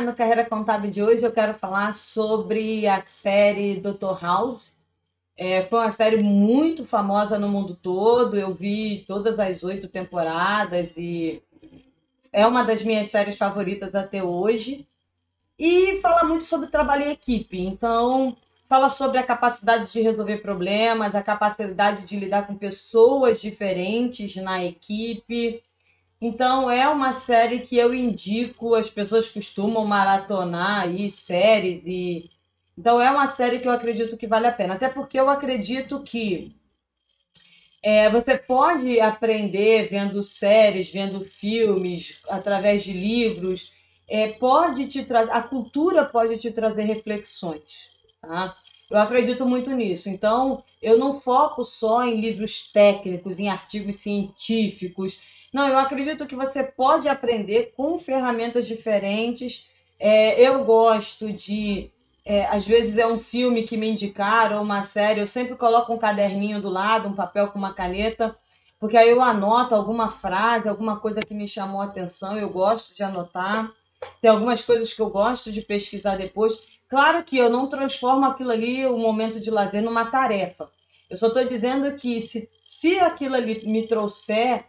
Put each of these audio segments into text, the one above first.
no Carreira Contábil de hoje eu quero falar sobre a série Dr. House. É, foi uma série muito famosa no mundo todo. Eu vi todas as oito temporadas e é uma das minhas séries favoritas até hoje. E fala muito sobre trabalho em equipe. Então, fala sobre a capacidade de resolver problemas, a capacidade de lidar com pessoas diferentes na equipe. Então é uma série que eu indico, as pessoas costumam maratonar aí séries e então é uma série que eu acredito que vale a pena, até porque eu acredito que é, você pode aprender vendo séries, vendo filmes, através de livros, é, pode te trazer, a cultura pode te trazer reflexões. Tá? Eu acredito muito nisso. Então, eu não foco só em livros técnicos, em artigos científicos. Não, eu acredito que você pode aprender com ferramentas diferentes. É, eu gosto de. É, às vezes é um filme que me indicaram, uma série, eu sempre coloco um caderninho do lado, um papel com uma caneta, porque aí eu anoto alguma frase, alguma coisa que me chamou a atenção, eu gosto de anotar. Tem algumas coisas que eu gosto de pesquisar depois. Claro que eu não transformo aquilo ali, o momento de lazer, numa tarefa. Eu só estou dizendo que se, se aquilo ali me trouxer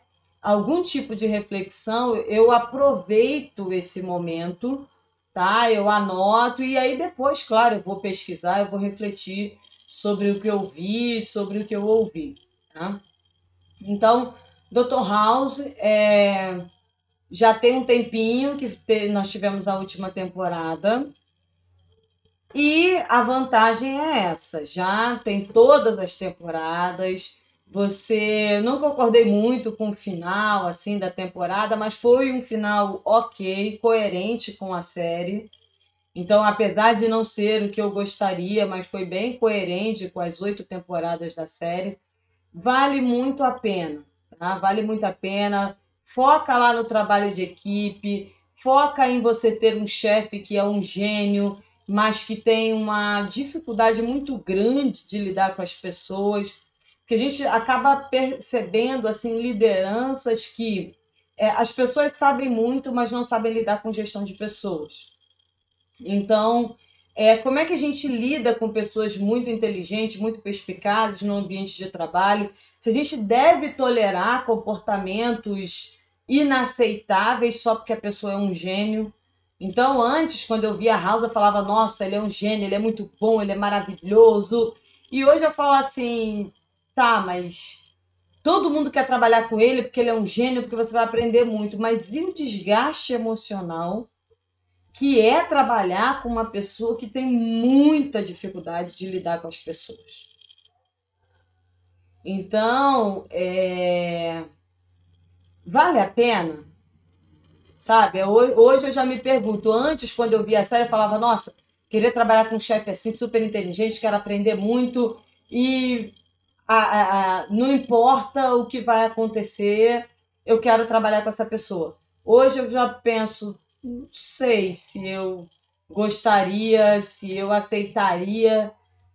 algum tipo de reflexão, eu aproveito esse momento, tá? Eu anoto e aí depois, claro, eu vou pesquisar, eu vou refletir sobre o que eu vi, sobre o que eu ouvi, tá? Então, Dr. House é, já tem um tempinho que te, nós tivemos a última temporada, e a vantagem é essa, já tem todas as temporadas. Você não concordei muito com o final assim da temporada, mas foi um final ok, coerente com a série. Então, apesar de não ser o que eu gostaria, mas foi bem coerente com as oito temporadas da série, vale muito a pena, tá? Vale muito a pena. Foca lá no trabalho de equipe, foca em você ter um chefe que é um gênio, mas que tem uma dificuldade muito grande de lidar com as pessoas, que a gente acaba percebendo assim lideranças que é, as pessoas sabem muito, mas não sabem lidar com gestão de pessoas. Então, é, como é que a gente lida com pessoas muito inteligentes, muito perspicazes no ambiente de trabalho? Se a gente deve tolerar comportamentos inaceitáveis só porque a pessoa é um gênio, então, antes, quando eu via a House, eu falava, nossa, ele é um gênio, ele é muito bom, ele é maravilhoso. E hoje eu falo assim, tá, mas todo mundo quer trabalhar com ele porque ele é um gênio, porque você vai aprender muito. Mas e o desgaste emocional que é trabalhar com uma pessoa que tem muita dificuldade de lidar com as pessoas? Então, é... vale a pena? Sabe? Hoje eu já me pergunto, antes, quando eu via a série, eu falava, nossa, queria trabalhar com um chefe assim, super inteligente, quero aprender muito e a, a, não importa o que vai acontecer, eu quero trabalhar com essa pessoa. Hoje eu já penso, não sei se eu gostaria, se eu aceitaria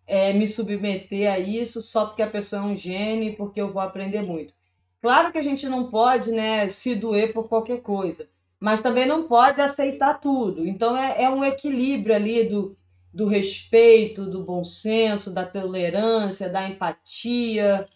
é, me submeter a isso só porque a pessoa é um gênio porque eu vou aprender muito. Claro que a gente não pode né, se doer por qualquer coisa mas também não pode aceitar tudo. Então é, é um equilíbrio ali do, do respeito, do bom senso, da tolerância, da empatia.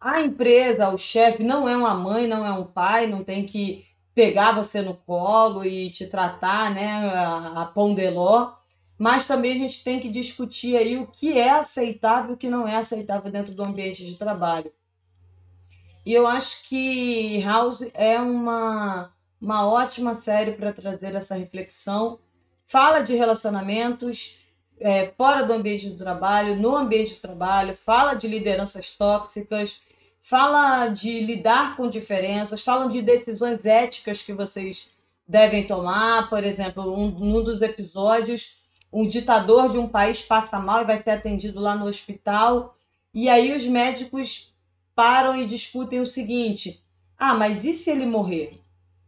A empresa, o chefe, não é uma mãe, não é um pai, não tem que pegar você no colo e te tratar né, a, a pão de ló, mas também a gente tem que discutir aí o que é aceitável e o que não é aceitável dentro do ambiente de trabalho. E eu acho que House é uma uma ótima série para trazer essa reflexão. Fala de relacionamentos é, fora do ambiente do trabalho, no ambiente do trabalho, fala de lideranças tóxicas, fala de lidar com diferenças, fala de decisões éticas que vocês devem tomar. Por exemplo, um, num dos episódios, um ditador de um país passa mal e vai ser atendido lá no hospital. E aí os médicos param e discutem o seguinte: ah, mas e se ele morrer?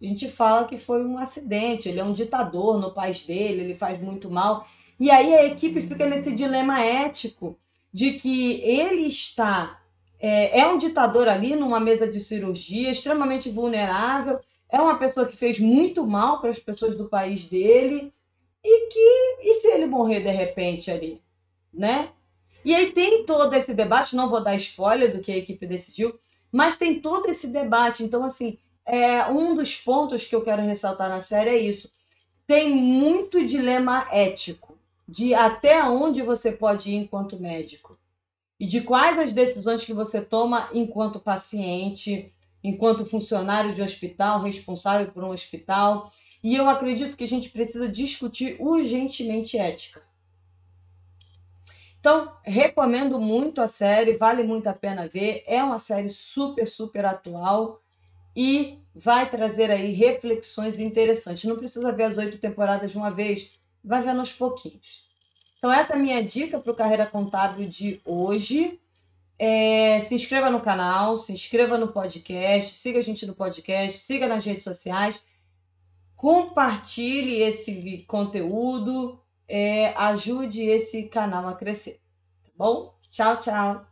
a gente fala que foi um acidente, ele é um ditador no país dele, ele faz muito mal. E aí a equipe fica nesse dilema ético de que ele está é, é, um ditador ali numa mesa de cirurgia, extremamente vulnerável, é uma pessoa que fez muito mal para as pessoas do país dele, e que e se ele morrer de repente ali, né? E aí tem todo esse debate, não vou dar spoiler do que a equipe decidiu, mas tem todo esse debate. Então, assim, é, um dos pontos que eu quero ressaltar na série é isso. Tem muito dilema ético de até onde você pode ir enquanto médico e de quais as decisões que você toma enquanto paciente, enquanto funcionário de hospital, responsável por um hospital. E eu acredito que a gente precisa discutir urgentemente ética. Então, recomendo muito a série, vale muito a pena ver. É uma série super, super atual e vai trazer aí reflexões interessantes. Não precisa ver as oito temporadas de uma vez, vai vendo aos pouquinhos. Então, essa é a minha dica para o Carreira Contábil de hoje. É, se inscreva no canal, se inscreva no podcast, siga a gente no podcast, siga nas redes sociais, compartilhe esse conteúdo, é, ajude esse canal a crescer. Tá bom? Tchau, tchau!